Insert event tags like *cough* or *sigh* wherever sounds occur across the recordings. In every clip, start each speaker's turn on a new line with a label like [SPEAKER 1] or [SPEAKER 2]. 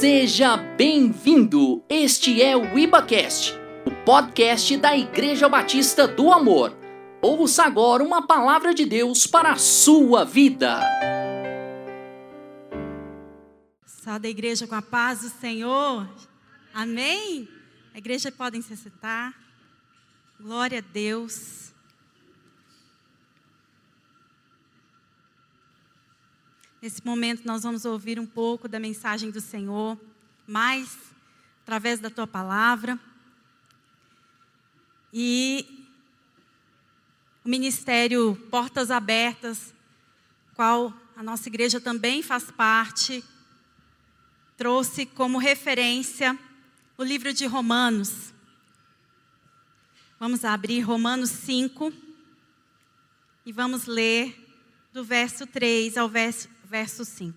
[SPEAKER 1] Seja bem-vindo! Este é o IbaCast, o podcast da Igreja Batista do Amor. Ouça agora uma palavra de Deus para a sua vida.
[SPEAKER 2] Só da igreja com a paz do Senhor. Amém? A igreja podem se sentar. Glória a Deus. Nesse momento nós vamos ouvir um pouco da mensagem do Senhor, mais através da tua palavra. E o ministério Portas Abertas, qual a nossa igreja também faz parte, trouxe como referência o livro de Romanos. Vamos abrir Romanos 5 e vamos ler do verso 3 ao verso, verso 5.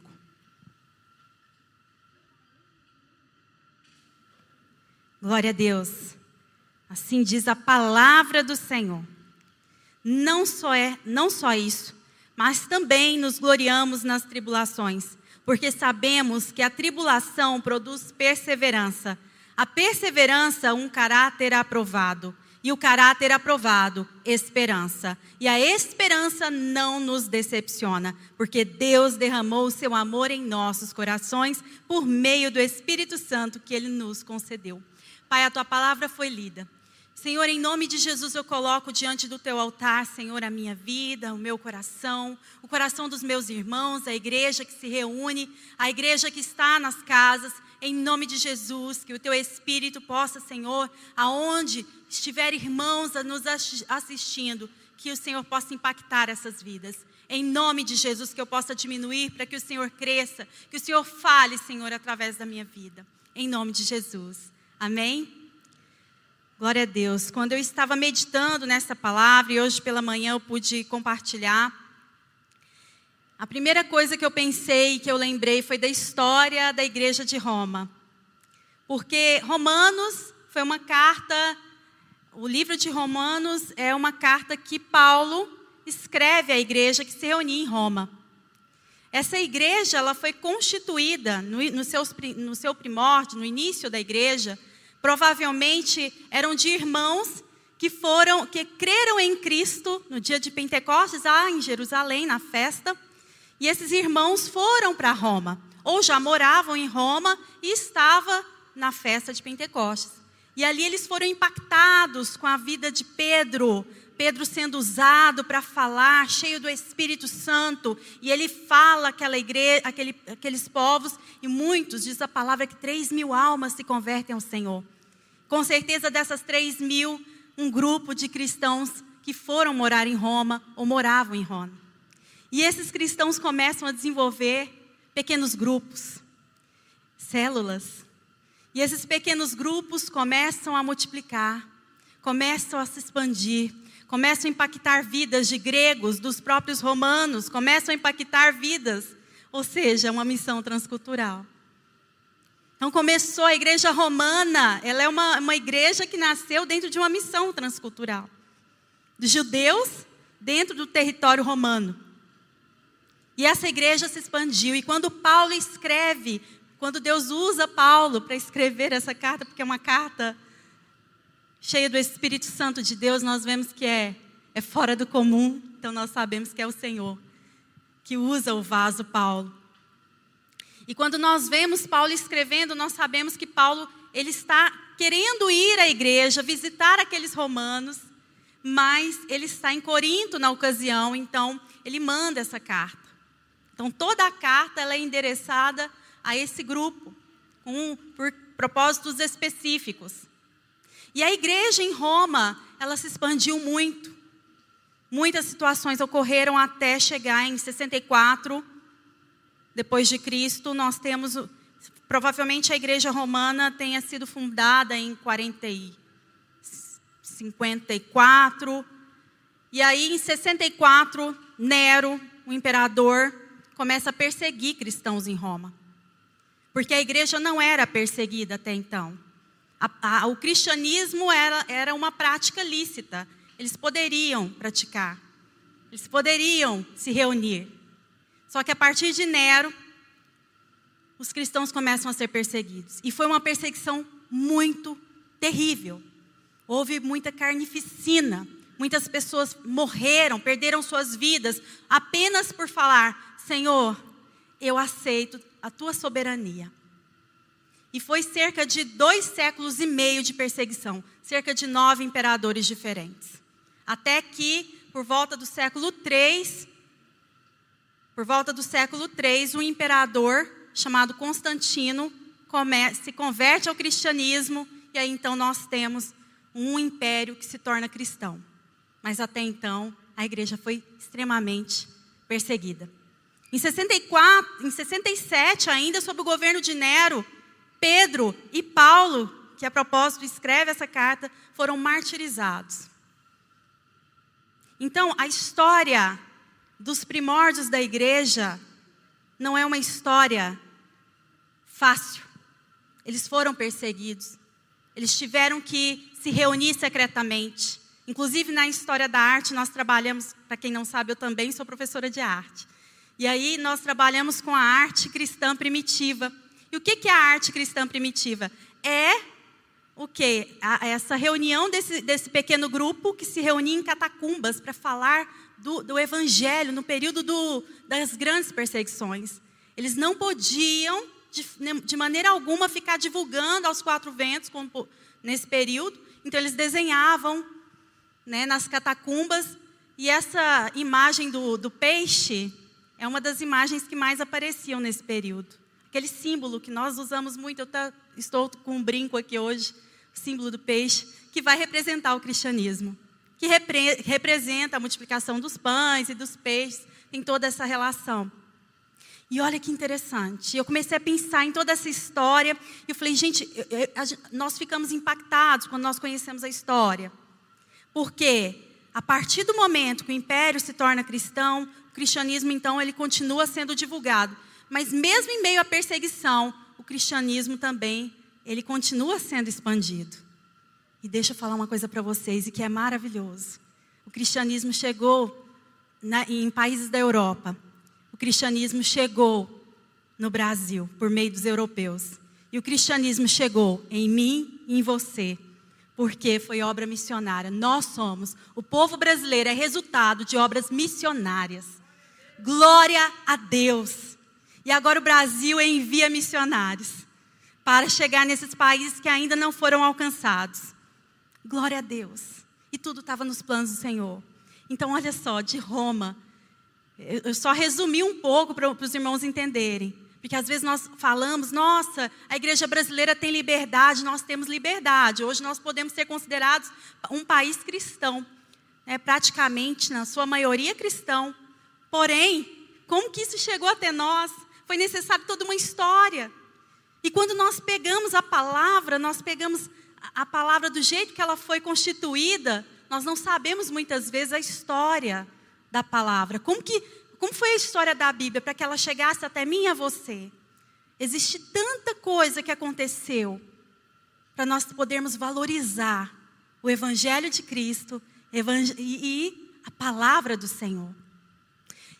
[SPEAKER 2] Glória a Deus. Assim diz a palavra do Senhor. Não só é, não só isso, mas também nos gloriamos nas tribulações, porque sabemos que a tribulação produz perseverança. A perseverança, um caráter aprovado e o caráter aprovado, esperança. E a esperança não nos decepciona, porque Deus derramou o seu amor em nossos corações por meio do Espírito Santo que ele nos concedeu. Pai, a tua palavra foi lida. Senhor, em nome de Jesus, eu coloco diante do teu altar, Senhor, a minha vida, o meu coração, o coração dos meus irmãos, a igreja que se reúne, a igreja que está nas casas, em nome de Jesus, que o teu Espírito possa, Senhor, aonde estiver irmãos a nos assistindo, que o Senhor possa impactar essas vidas. Em nome de Jesus, que eu possa diminuir para que o Senhor cresça, que o Senhor fale, Senhor, através da minha vida. Em nome de Jesus. Amém? Glória a Deus. Quando eu estava meditando nessa palavra e hoje pela manhã eu pude compartilhar, a primeira coisa que eu pensei, que eu lembrei, foi da história da igreja de Roma. Porque Romanos foi uma carta, o livro de Romanos é uma carta que Paulo escreve à igreja que se reunia em Roma. Essa igreja ela foi constituída no, no, seus, no seu primórdio, no início da igreja, provavelmente eram de irmãos que foram, que creram em Cristo no dia de Pentecostes, lá em Jerusalém, na festa. E esses irmãos foram para Roma, ou já moravam em Roma e estava na festa de Pentecostes. E ali eles foram impactados com a vida de Pedro, Pedro sendo usado para falar, cheio do Espírito Santo, e ele fala aquela igreja, aquele, aqueles povos, e muitos, diz a palavra, que três mil almas se convertem ao Senhor. Com certeza dessas três mil, um grupo de cristãos que foram morar em Roma ou moravam em Roma. E esses cristãos começam a desenvolver pequenos grupos, células. E esses pequenos grupos começam a multiplicar, começam a se expandir, começam a impactar vidas de gregos, dos próprios romanos, começam a impactar vidas, ou seja, uma missão transcultural. Então começou a igreja romana, ela é uma, uma igreja que nasceu dentro de uma missão transcultural. De judeus dentro do território romano. E essa igreja se expandiu. E quando Paulo escreve, quando Deus usa Paulo para escrever essa carta, porque é uma carta cheia do Espírito Santo de Deus, nós vemos que é, é fora do comum. Então nós sabemos que é o Senhor que usa o vaso Paulo. E quando nós vemos Paulo escrevendo, nós sabemos que Paulo ele está querendo ir à igreja, visitar aqueles romanos, mas ele está em Corinto na ocasião, então ele manda essa carta. Então toda a carta ela é endereçada a esse grupo, com, por propósitos específicos. E a igreja em Roma, ela se expandiu muito. Muitas situações ocorreram até chegar em 64 depois de Cristo, nós temos provavelmente a igreja romana tenha sido fundada em 40 e 54. E aí em 64, Nero, o imperador, começa a perseguir cristãos em Roma. Porque a igreja não era perseguida até então. A, a, o cristianismo era, era uma prática lícita. Eles poderiam praticar. Eles poderiam se reunir. Só que a partir de Nero, os cristãos começam a ser perseguidos. E foi uma perseguição muito terrível. Houve muita carnificina. Muitas pessoas morreram, perderam suas vidas apenas por falar: Senhor, eu aceito a tua soberania. E foi cerca de dois séculos e meio de perseguição, cerca de nove imperadores diferentes. Até que, por volta do século III, por volta do século III, um imperador chamado Constantino se converte ao cristianismo e aí então nós temos um império que se torna cristão. Mas até então a igreja foi extremamente perseguida. Em 64, em 67 ainda sob o governo de Nero, Pedro e Paulo, que a propósito escreve essa carta, foram martirizados. Então, a história dos primórdios da igreja não é uma história fácil. Eles foram perseguidos. Eles tiveram que se reunir secretamente. Inclusive, na história da arte, nós trabalhamos, para quem não sabe, eu também sou professora de arte. E aí, nós trabalhamos com a arte cristã primitiva. E o que é a arte cristã primitiva? É o que? Essa reunião desse, desse pequeno grupo que se reunia em catacumbas para falar do, do, evangelho no período do, das grandes perseguições. Eles não podiam, de, de, maneira alguma, ficar divulgando aos quatro ventos como, nesse período. Então, eles desenhavam né, nas catacumbas. E essa imagem do, do peixe é uma das imagens que mais apareciam nesse período aquele símbolo que nós usamos muito. Eu tá, estou com um brinco aqui hoje, o símbolo do peixe, que vai representar o cristianismo, que repre, representa a multiplicação dos pães e dos peixes, tem toda essa relação. E olha que interessante. Eu comecei a pensar em toda essa história e eu falei, gente, eu, eu, nós ficamos impactados quando nós conhecemos a história. Porque a partir do momento que o império se torna cristão, o cristianismo então ele continua sendo divulgado. Mas mesmo em meio à perseguição, o cristianismo também, ele continua sendo expandido. E deixa eu falar uma coisa para vocês, e que é maravilhoso. O cristianismo chegou na, em países da Europa. O cristianismo chegou no Brasil, por meio dos europeus. E o cristianismo chegou em mim e em você, porque foi obra missionária. Nós somos, o povo brasileiro é resultado de obras missionárias. Glória a Deus. E agora o Brasil envia missionários para chegar nesses países que ainda não foram alcançados. Glória a Deus. E tudo estava nos planos do Senhor. Então, olha só, de Roma, eu só resumi um pouco para os irmãos entenderem. Porque às vezes nós falamos, nossa, a igreja brasileira tem liberdade, nós temos liberdade. Hoje nós podemos ser considerados um país cristão, né? praticamente, na sua maioria cristão. Porém, como que isso chegou até nós? foi necessário toda uma história. E quando nós pegamos a palavra, nós pegamos a palavra do jeito que ela foi constituída, nós não sabemos muitas vezes a história da palavra. Como que como foi a história da Bíblia para que ela chegasse até mim e a você? Existe tanta coisa que aconteceu para nós podermos valorizar o evangelho de Cristo e a palavra do Senhor.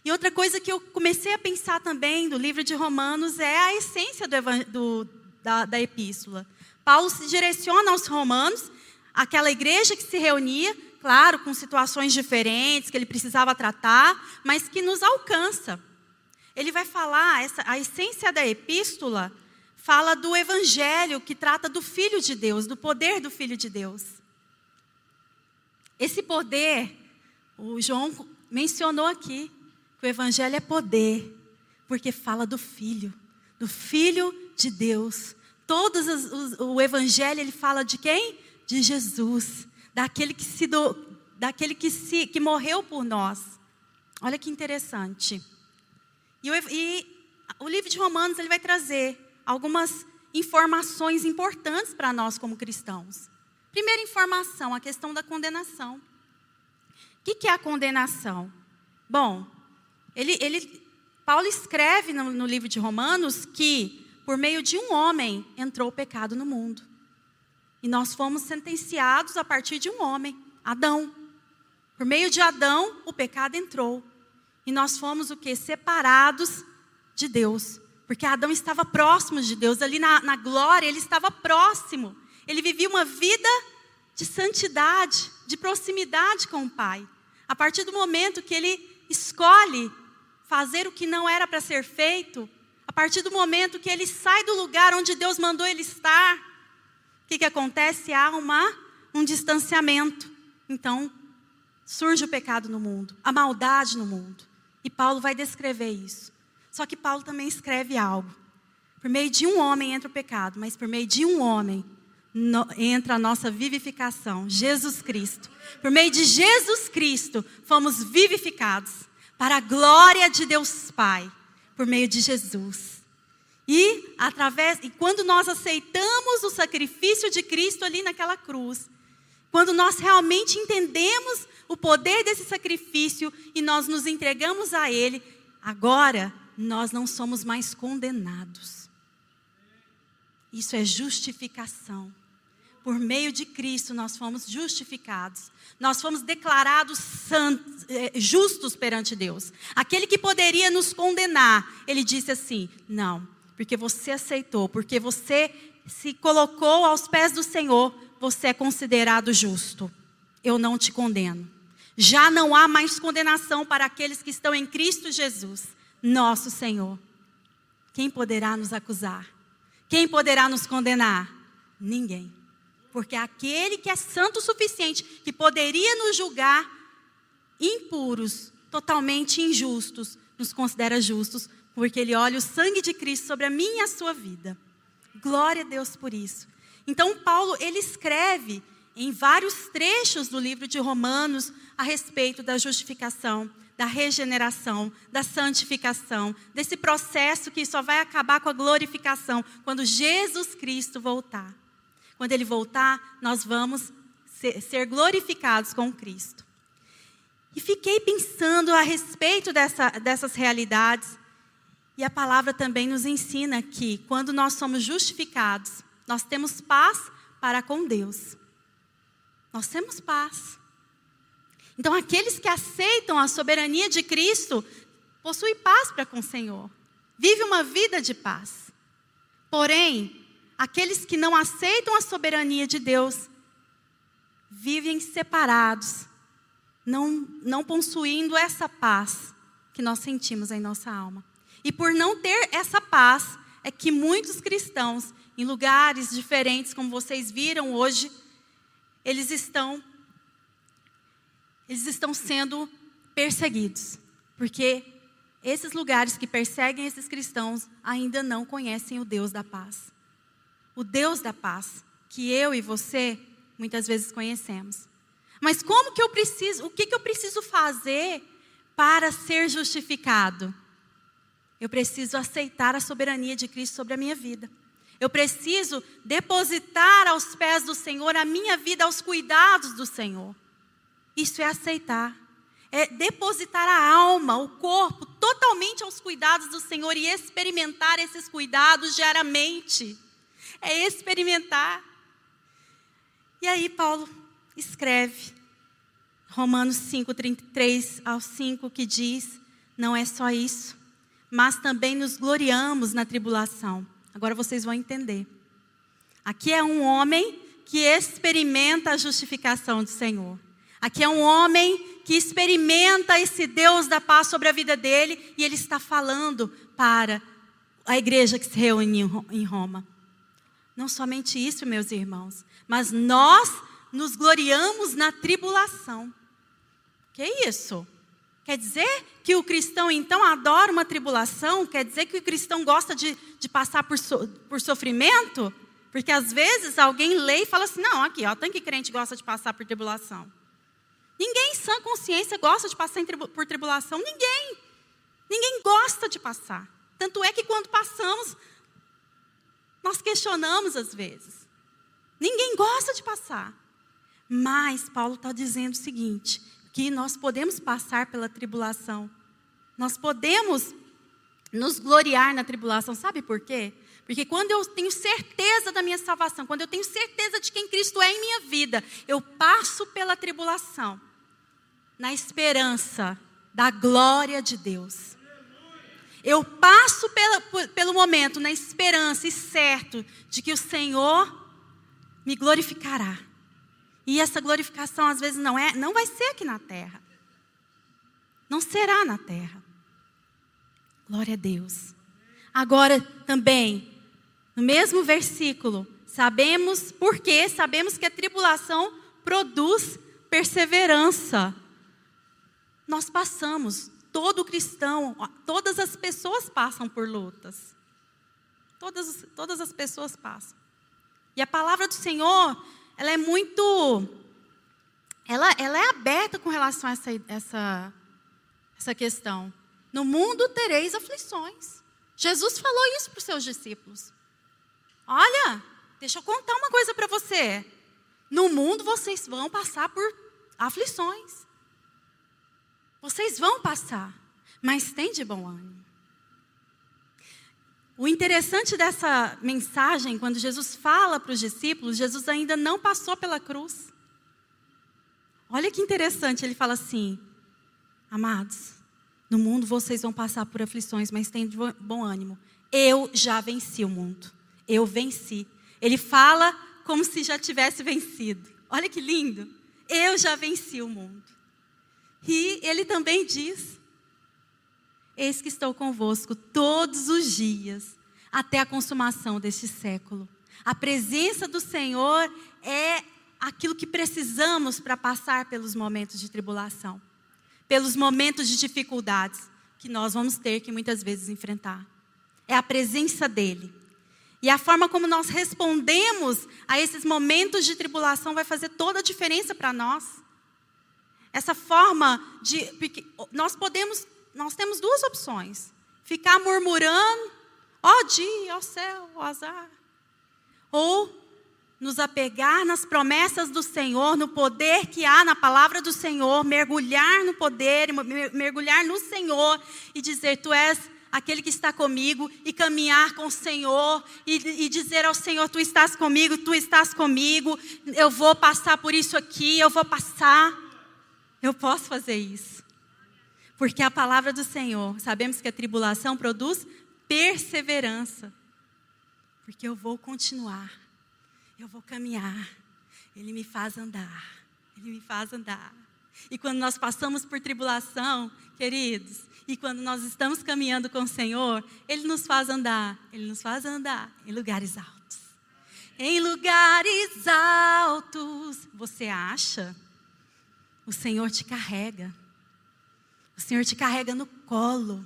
[SPEAKER 2] E outra coisa que eu comecei a pensar também do livro de Romanos é a essência do, do, da, da epístola. Paulo se direciona aos romanos, aquela igreja que se reunia, claro, com situações diferentes que ele precisava tratar, mas que nos alcança. Ele vai falar, essa, a essência da epístola fala do evangelho que trata do Filho de Deus, do poder do Filho de Deus. Esse poder, o João mencionou aqui, o Evangelho é poder, porque fala do Filho, do Filho de Deus. Todos os, os, o Evangelho ele fala de quem? De Jesus, daquele que se do, daquele que se que morreu por nós. Olha que interessante. E o, e o livro de Romanos ele vai trazer algumas informações importantes para nós como cristãos. Primeira informação, a questão da condenação. O que, que é a condenação? Bom, ele, ele, Paulo escreve no, no livro de Romanos que, por meio de um homem, entrou o pecado no mundo. E nós fomos sentenciados a partir de um homem, Adão. Por meio de Adão, o pecado entrou. E nós fomos o que? Separados de Deus. porque Adão estava próximo de Deus, ali na, na glória, ele estava próximo. Ele vivia uma vida de santidade, de proximidade com o Pai. A partir do momento que ele escolhe fazer o que não era para ser feito, a partir do momento que ele sai do lugar onde Deus mandou ele estar, o que, que acontece? Há uma, um distanciamento. Então, surge o pecado no mundo, a maldade no mundo. E Paulo vai descrever isso. Só que Paulo também escreve algo. Por meio de um homem entra o pecado, mas por meio de um homem no, entra a nossa vivificação, Jesus Cristo. Por meio de Jesus Cristo, fomos vivificados para a glória de Deus Pai, por meio de Jesus. E através e quando nós aceitamos o sacrifício de Cristo ali naquela cruz, quando nós realmente entendemos o poder desse sacrifício e nós nos entregamos a ele, agora nós não somos mais condenados. Isso é justificação. Por meio de Cristo nós fomos justificados. Nós fomos declarados santos, eh, justos perante Deus. Aquele que poderia nos condenar, ele disse assim: Não, porque você aceitou, porque você se colocou aos pés do Senhor, você é considerado justo. Eu não te condeno. Já não há mais condenação para aqueles que estão em Cristo Jesus nosso Senhor. Quem poderá nos acusar? Quem poderá nos condenar? Ninguém. Porque aquele que é santo o suficiente, que poderia nos julgar impuros, totalmente injustos, nos considera justos, porque ele olha o sangue de Cristo sobre a minha e a sua vida. Glória a Deus por isso. Então Paulo, ele escreve em vários trechos do livro de Romanos a respeito da justificação da regeneração, da santificação, desse processo que só vai acabar com a glorificação quando Jesus Cristo voltar. Quando ele voltar, nós vamos ser glorificados com Cristo. E fiquei pensando a respeito dessa, dessas realidades. E a palavra também nos ensina que quando nós somos justificados, nós temos paz para com Deus. Nós temos paz. Então, aqueles que aceitam a soberania de Cristo possuem paz para com o Senhor, vive uma vida de paz. Porém, aqueles que não aceitam a soberania de Deus vivem separados, não, não possuindo essa paz que nós sentimos em nossa alma. E por não ter essa paz, é que muitos cristãos, em lugares diferentes, como vocês viram hoje, eles estão eles estão sendo perseguidos, porque esses lugares que perseguem esses cristãos ainda não conhecem o Deus da paz. O Deus da paz, que eu e você muitas vezes conhecemos. Mas como que eu preciso, o que, que eu preciso fazer para ser justificado? Eu preciso aceitar a soberania de Cristo sobre a minha vida. Eu preciso depositar aos pés do Senhor a minha vida, aos cuidados do Senhor. Isso é aceitar. É depositar a alma, o corpo, totalmente aos cuidados do Senhor e experimentar esses cuidados diariamente. É experimentar. E aí, Paulo escreve, Romanos 5, 33 ao 5, que diz: Não é só isso, mas também nos gloriamos na tribulação. Agora vocês vão entender. Aqui é um homem que experimenta a justificação do Senhor. Aqui é um homem que experimenta esse Deus da paz sobre a vida dele e ele está falando para a igreja que se reúne em Roma. Não somente isso, meus irmãos, mas nós nos gloriamos na tribulação. Que isso? Quer dizer que o cristão então adora uma tribulação? Quer dizer que o cristão gosta de, de passar por, so, por sofrimento? Porque às vezes alguém lê e fala assim: não, aqui, ó, tem que crente gosta de passar por tribulação. Ninguém em sã consciência gosta de passar por tribulação. Ninguém. Ninguém gosta de passar. Tanto é que quando passamos, nós questionamos às vezes. Ninguém gosta de passar. Mas Paulo está dizendo o seguinte: que nós podemos passar pela tribulação. Nós podemos nos gloriar na tribulação. Sabe por quê? Porque quando eu tenho certeza da minha salvação, quando eu tenho certeza de quem Cristo é em minha vida, eu passo pela tribulação na esperança da glória de Deus. Eu passo pela, pelo momento na esperança e certo de que o Senhor me glorificará. E essa glorificação às vezes não é, não vai ser aqui na terra. Não será na terra. Glória a Deus. Agora também, no mesmo versículo, sabemos por quê? Sabemos que a tribulação produz perseverança. Nós passamos, todo cristão, todas as pessoas passam por lutas. Todas, todas as pessoas passam. E a palavra do Senhor, ela é muito. Ela, ela é aberta com relação a essa, essa, essa questão. No mundo tereis aflições. Jesus falou isso para os seus discípulos. Olha, deixa eu contar uma coisa para você. No mundo vocês vão passar por aflições. Vocês vão passar, mas tem de bom ânimo. O interessante dessa mensagem, quando Jesus fala para os discípulos, Jesus ainda não passou pela cruz. Olha que interessante, ele fala assim: Amados, no mundo vocês vão passar por aflições, mas de bom ânimo. Eu já venci o mundo. Eu venci. Ele fala como se já tivesse vencido. Olha que lindo. Eu já venci o mundo. E ele também diz: Eis que estou convosco todos os dias, até a consumação deste século. A presença do Senhor é aquilo que precisamos para passar pelos momentos de tribulação, pelos momentos de dificuldades que nós vamos ter que muitas vezes enfrentar. É a presença dele. E a forma como nós respondemos a esses momentos de tribulação vai fazer toda a diferença para nós. Essa forma de. Nós podemos. Nós temos duas opções: ficar murmurando, ó oh, dia, ó oh, céu, ó oh, azar. Ou nos apegar nas promessas do Senhor, no poder que há na palavra do Senhor, mergulhar no poder, mergulhar no Senhor e dizer: Tu és aquele que está comigo, e caminhar com o Senhor, e, e, dizer ao Senhor: Tu estás comigo, tu estás comigo, eu vou passar por isso aqui, eu vou passar. Eu posso fazer isso. Porque a palavra do Senhor, sabemos que a tribulação produz perseverança. Porque eu vou continuar, eu vou caminhar, Ele me faz andar, Ele me faz andar. E quando nós passamos por tribulação, queridos, e quando nós estamos caminhando com o Senhor, Ele nos faz andar, Ele nos faz andar em lugares altos. Em lugares altos, você acha? O Senhor te carrega. O Senhor te carrega no colo.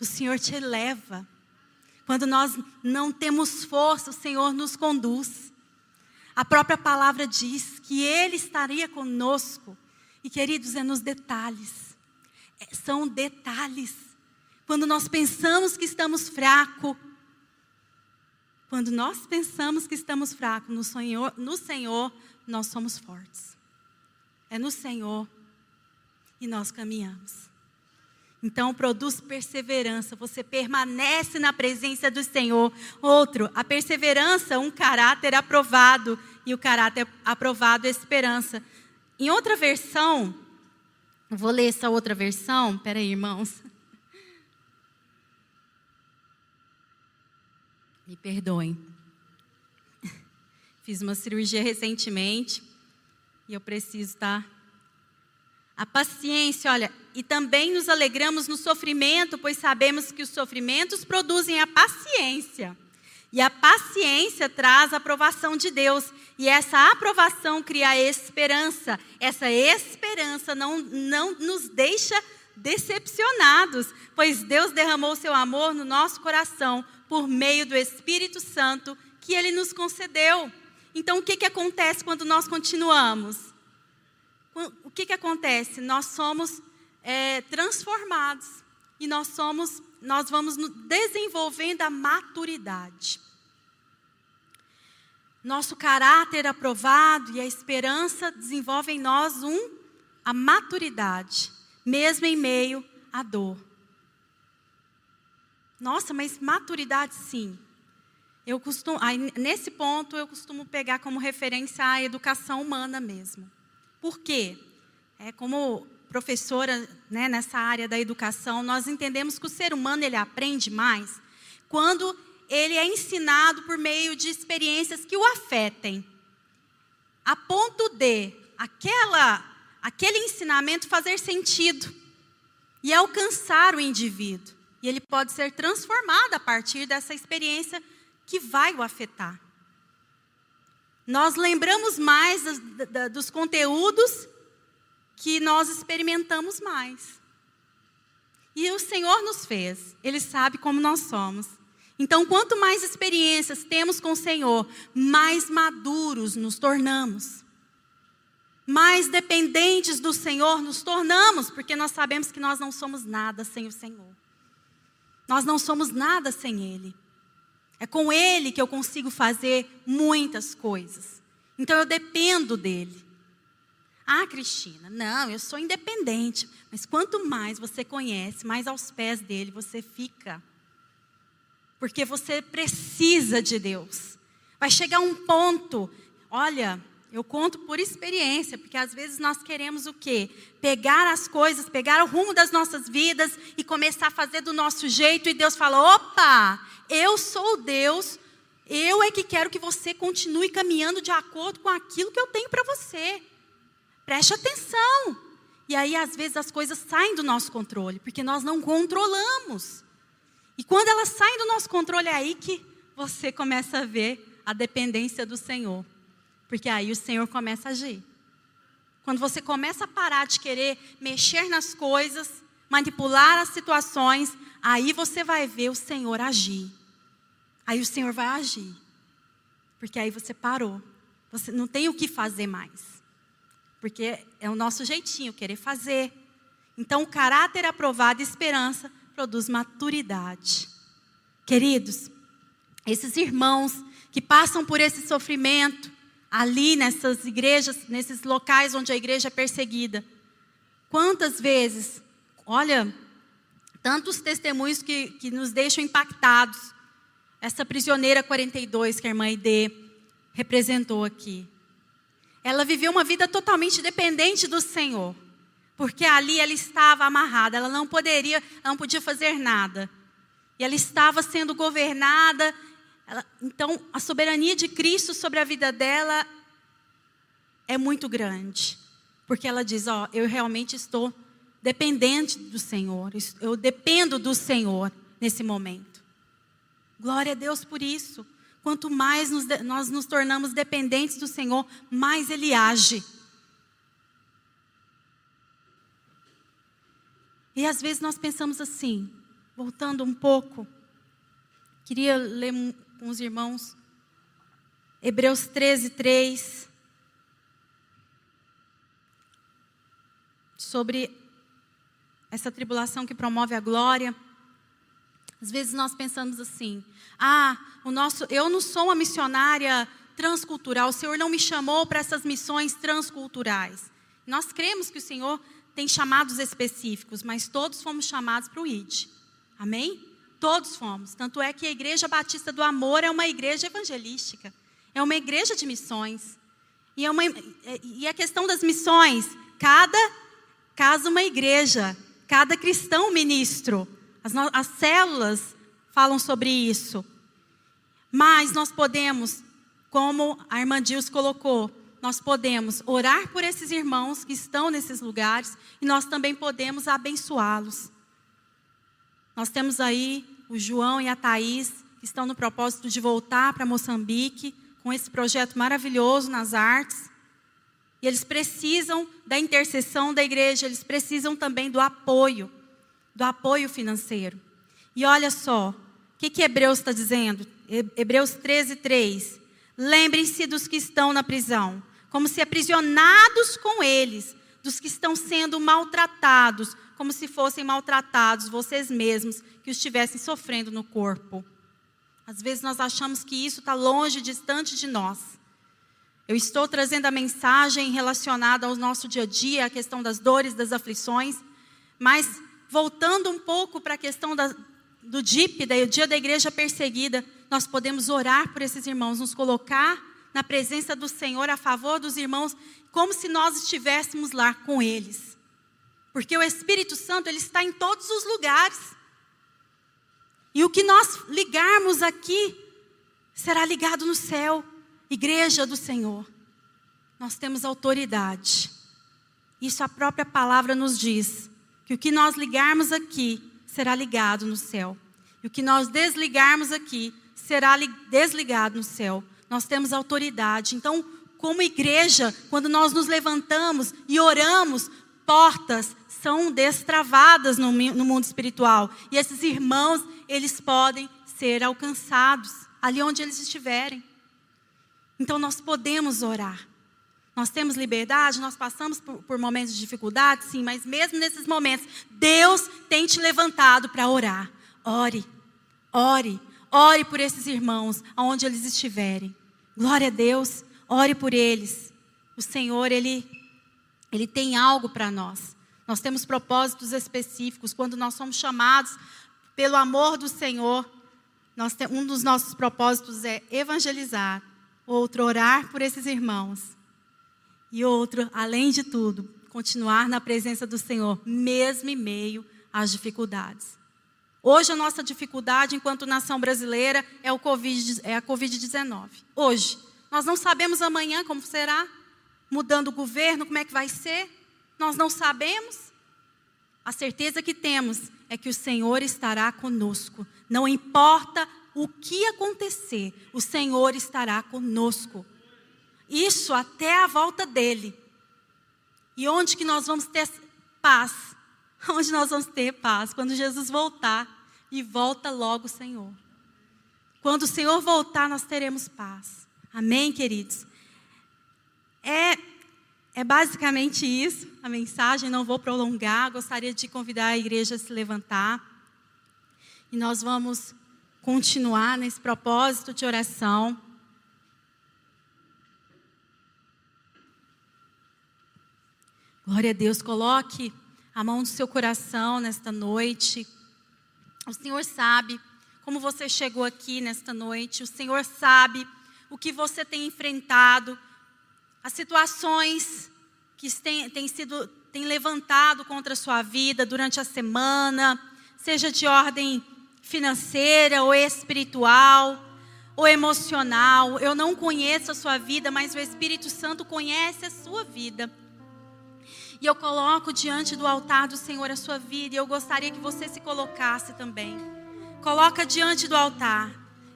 [SPEAKER 2] O Senhor te eleva. Quando nós não temos força, o Senhor nos conduz. A própria palavra diz que Ele estaria conosco. E queridos, é nos detalhes. É, são detalhes. Quando nós pensamos que estamos fracos, quando nós pensamos que estamos fracos, no Senhor, no Senhor nós somos fortes é no Senhor e nós caminhamos. Então produz perseverança, você permanece na presença do Senhor. Outro, a perseverança, um caráter aprovado, e o caráter aprovado é esperança. Em outra versão, vou ler essa outra versão, peraí, irmãos. Me perdoem. *laughs* Fiz uma cirurgia recentemente e eu preciso. Tá? A paciência, olha, e também nos alegramos no sofrimento, pois sabemos que os sofrimentos produzem a paciência. E a paciência traz a aprovação de Deus. E essa aprovação cria esperança. Essa esperança não, não nos deixa decepcionados, pois Deus derramou seu amor no nosso coração por meio do Espírito Santo que ele nos concedeu. Então, o que, que acontece quando nós continuamos? O que, que acontece? Nós somos é, transformados e nós somos, nós vamos desenvolvendo a maturidade. Nosso caráter aprovado e a esperança desenvolvem em nós um, a maturidade, mesmo em meio à dor. Nossa, mas maturidade sim. Eu costumo, aí, nesse ponto, eu costumo pegar como referência a educação humana mesmo. Por quê? É como professora né, nessa área da educação, nós entendemos que o ser humano ele aprende mais quando ele é ensinado por meio de experiências que o afetem, a ponto de aquela, aquele ensinamento fazer sentido e alcançar o indivíduo. E ele pode ser transformado a partir dessa experiência que vai o afetar. Nós lembramos mais dos, dos conteúdos que nós experimentamos mais. E o Senhor nos fez, Ele sabe como nós somos. Então, quanto mais experiências temos com o Senhor, mais maduros nos tornamos. Mais dependentes do Senhor nos tornamos, porque nós sabemos que nós não somos nada sem o Senhor. Nós não somos nada sem Ele. É com Ele que eu consigo fazer muitas coisas. Então eu dependo dele. Ah, Cristina, não, eu sou independente. Mas quanto mais você conhece, mais aos pés dele você fica. Porque você precisa de Deus. Vai chegar um ponto, olha, eu conto por experiência, porque às vezes nós queremos o quê? Pegar as coisas, pegar o rumo das nossas vidas e começar a fazer do nosso jeito, e Deus fala: opa, eu sou Deus, eu é que quero que você continue caminhando de acordo com aquilo que eu tenho para você. Preste atenção. E aí, às vezes, as coisas saem do nosso controle, porque nós não controlamos. E quando elas saem do nosso controle, é aí que você começa a ver a dependência do Senhor. Porque aí o Senhor começa a agir. Quando você começa a parar de querer mexer nas coisas, manipular as situações, aí você vai ver o Senhor agir. Aí o Senhor vai agir. Porque aí você parou. Você não tem o que fazer mais. Porque é o nosso jeitinho, querer fazer. Então, o caráter aprovado e esperança produz maturidade. Queridos, esses irmãos que passam por esse sofrimento, ali nessas igrejas, nesses locais onde a igreja é perseguida. Quantas vezes, olha, tantos testemunhos que, que nos deixam impactados. Essa prisioneira 42 que a irmã Ide representou aqui. Ela viveu uma vida totalmente dependente do Senhor. Porque ali ela estava amarrada, ela não poderia, ela não podia fazer nada. E ela estava sendo governada ela, então, a soberania de Cristo sobre a vida dela é muito grande. Porque ela diz: Ó, eu realmente estou dependente do Senhor. Eu dependo do Senhor nesse momento. Glória a Deus por isso. Quanto mais nos, nós nos tornamos dependentes do Senhor, mais Ele age. E às vezes nós pensamos assim, voltando um pouco, queria ler com os irmãos. Hebreus 13, 3. Sobre essa tribulação que promove a glória. Às vezes nós pensamos assim: ah, o nosso, eu não sou uma missionária transcultural, o Senhor não me chamou para essas missões transculturais. Nós cremos que o Senhor tem chamados específicos, mas todos fomos chamados para o ID. Amém? Todos fomos. Tanto é que a Igreja Batista do Amor é uma igreja evangelística. É uma igreja de missões. E, é uma, e a questão das missões, cada casa uma igreja, cada cristão ministro. As, as células falam sobre isso. Mas nós podemos, como a irmã Dils colocou, nós podemos orar por esses irmãos que estão nesses lugares e nós também podemos abençoá-los. Nós temos aí o João e a Thaís, que estão no propósito de voltar para Moçambique com esse projeto maravilhoso nas artes. E eles precisam da intercessão da igreja, eles precisam também do apoio, do apoio financeiro. E olha só, o que, que Hebreus está dizendo? Hebreus 13, 3. Lembrem-se dos que estão na prisão, como se aprisionados com eles, dos que estão sendo maltratados, como se fossem maltratados vocês mesmos, que estivessem sofrendo no corpo. Às vezes nós achamos que isso está longe, distante de nós. Eu estou trazendo a mensagem relacionada ao nosso dia a dia, a questão das dores, das aflições, mas voltando um pouco para a questão da, do DIP, o dia da igreja perseguida, nós podemos orar por esses irmãos, nos colocar na presença do Senhor a favor dos irmãos, como se nós estivéssemos lá com eles. Porque o Espírito Santo, ele está em todos os lugares. E o que nós ligarmos aqui será ligado no céu, igreja do Senhor. Nós temos autoridade. Isso a própria palavra nos diz, que o que nós ligarmos aqui será ligado no céu. E o que nós desligarmos aqui será desligado no céu. Nós temos autoridade. Então, como igreja, quando nós nos levantamos e oramos, portas são destravadas no, no mundo espiritual. E esses irmãos, eles podem ser alcançados ali onde eles estiverem. Então, nós podemos orar. Nós temos liberdade, nós passamos por, por, momentos de dificuldade, sim, mas mesmo nesses momentos, Deus tem te levantado para orar. Ore, ore, ore por esses irmãos, aonde eles estiverem. Glória a Deus, ore por eles. O Senhor, Ele, Ele tem algo para nós. Nós temos propósitos específicos. Quando nós somos chamados pelo amor do Senhor, nós, um dos nossos propósitos é evangelizar, outro, orar por esses irmãos. E outro, além de tudo, continuar na presença do Senhor, mesmo em meio às dificuldades. Hoje a nossa dificuldade enquanto nação brasileira é, o COVID, é a Covid-19. Hoje. Nós não sabemos amanhã como será, mudando o governo, como é que vai ser. Nós não sabemos. A certeza que temos é que o Senhor estará conosco. Não importa o que acontecer, o Senhor estará conosco. Isso até a volta dele. E onde que nós vamos ter paz? *laughs* Onde nós vamos ter paz? Quando Jesus voltar e volta logo o Senhor. Quando o Senhor voltar, nós teremos paz. Amém, queridos? É, é basicamente isso a mensagem, não vou prolongar. Gostaria de convidar a igreja a se levantar. E nós vamos continuar nesse propósito de oração. Glória a Deus, coloque a mão no seu coração nesta noite. O Senhor sabe como você chegou aqui nesta noite, o Senhor sabe o que você tem enfrentado, as situações que têm, têm sido têm levantado contra a sua vida durante a semana, seja de ordem financeira ou espiritual ou emocional. Eu não conheço a sua vida, mas o Espírito Santo conhece a sua vida. E eu coloco diante do altar do Senhor a sua vida. E eu gostaria que você se colocasse também. Coloca diante do altar.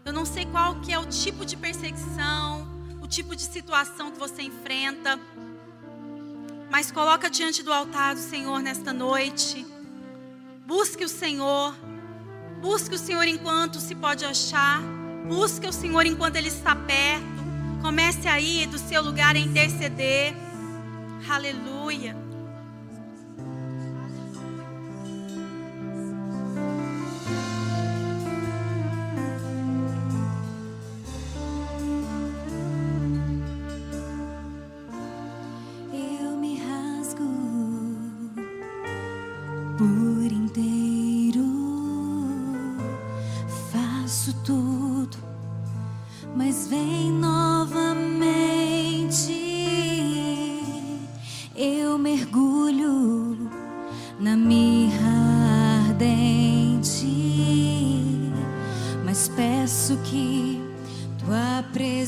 [SPEAKER 2] Eu não sei qual que é o tipo de perseguição, tipo de situação que você enfrenta. Mas coloca diante do altar do Senhor nesta noite. Busque o Senhor. Busque o Senhor enquanto se pode achar. Busque o Senhor enquanto Ele está perto. Comece aí do seu lugar a interceder. Aleluia.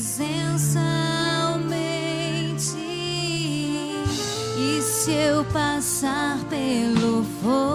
[SPEAKER 2] presença aumente e se eu passar pelo fogo.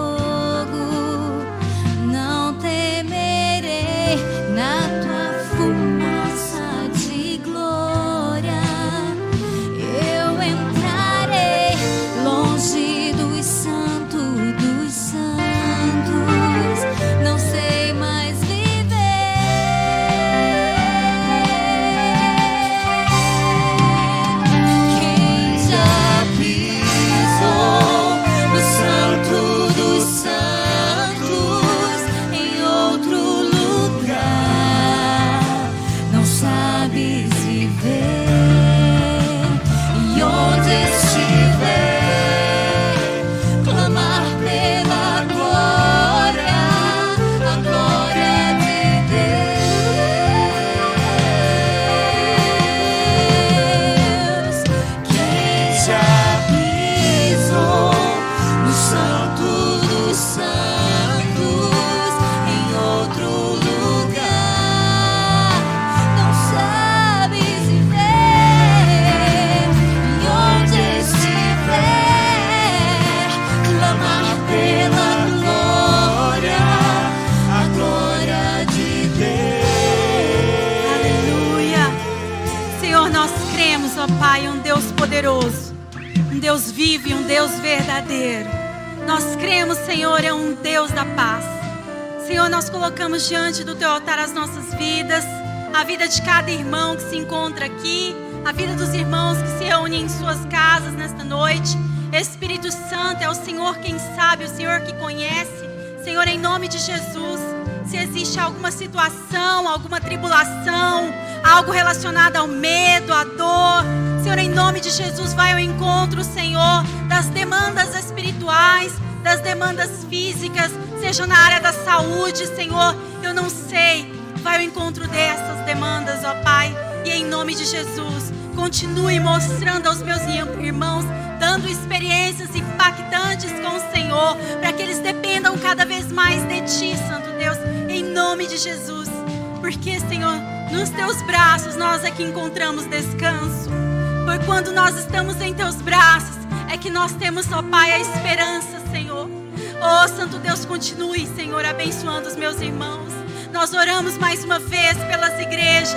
[SPEAKER 2] Colocamos diante do teu altar as nossas vidas, a vida de cada irmão que se encontra aqui, a vida dos irmãos que se reúnem em suas casas nesta noite. Espírito Santo, é o Senhor quem sabe, o Senhor que conhece. Senhor, em nome de Jesus, se existe alguma situação, alguma tribulação, algo relacionado ao medo, à dor, Senhor, em nome de Jesus, vai ao encontro, Senhor, das demandas espirituais, das demandas físicas, seja na área da saúde, Senhor, eu não sei, vai ao encontro dessas demandas, ó Pai, e em nome de Jesus, continue mostrando aos meus irmãos dando experiências impactantes com o Senhor, para que eles dependam cada vez mais de Ti, Santo Deus, em nome de Jesus. Porque, Senhor, nos Teus braços nós é que encontramos descanso. Por quando nós estamos em Teus braços, é que nós temos, ó Pai, a esperança, Senhor. Oh, Santo Deus, continue, Senhor, abençoando os meus irmãos. Nós oramos mais uma vez pelas igrejas.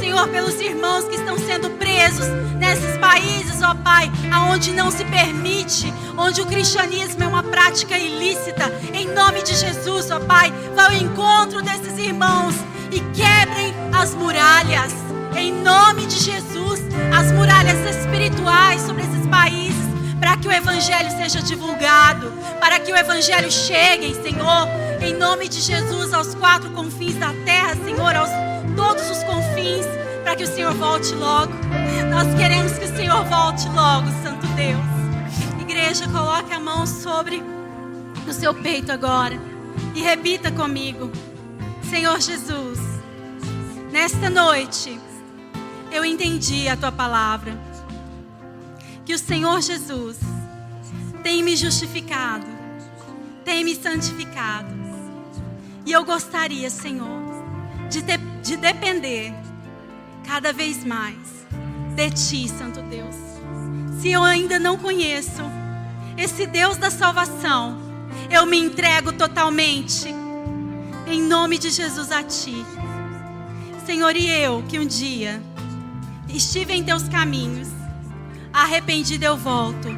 [SPEAKER 2] Senhor, pelos irmãos que estão sendo presos nesses países, ó Pai, aonde não se permite, onde o cristianismo é uma prática ilícita. Em nome de Jesus, ó Pai, vá ao encontro desses irmãos e quebrem as muralhas. Em nome de Jesus, as muralhas espirituais sobre esses países, para que o evangelho seja divulgado, para que o evangelho chegue, Senhor, em nome de Jesus aos quatro confins da terra, Senhor, aos todos os confins, para que o Senhor volte logo. Nós queremos que o Senhor volte logo, Santo Deus. Igreja, coloque a mão sobre o seu peito agora e repita comigo: Senhor Jesus, nesta noite eu entendi a tua palavra. Que o Senhor Jesus tem me justificado, tem me santificado. E eu gostaria, Senhor, de, de, de depender cada vez mais de Ti, Santo Deus. Se eu ainda não conheço esse Deus da salvação, eu me entrego totalmente, em nome de Jesus a Ti. Senhor, e eu que um dia estive em Teus caminhos, arrependida eu volto,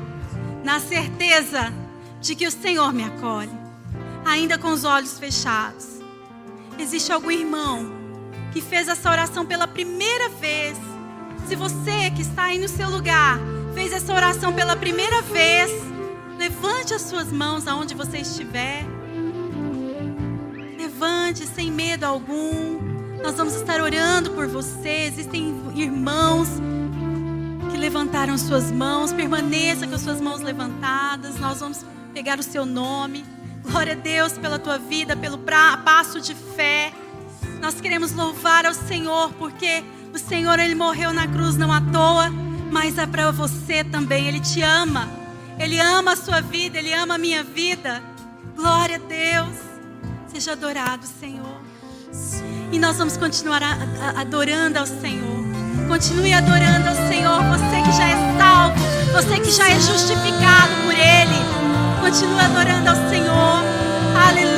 [SPEAKER 2] na certeza de que o Senhor me acolhe, ainda com os olhos fechados existe algum irmão que fez essa oração pela primeira vez, se você que está aí no seu lugar fez essa oração pela primeira vez, levante as suas mãos aonde você estiver. Levante sem medo algum. Nós vamos estar orando por você. Existem irmãos levantaram suas mãos. Permaneça com as suas mãos levantadas. Nós vamos pegar o seu nome. Glória a Deus pela tua vida, pelo passo de fé. Nós queremos louvar ao Senhor, porque o Senhor ele morreu na cruz não à toa, mas é para você também. Ele te ama. Ele ama a sua vida, ele ama a minha vida. Glória a Deus. Seja adorado, Senhor. E nós vamos continuar adorando ao Senhor. Continue adorando ao Senhor. Você que já é salvo, você que já é justificado por Ele. Continua adorando ao Senhor. Aleluia.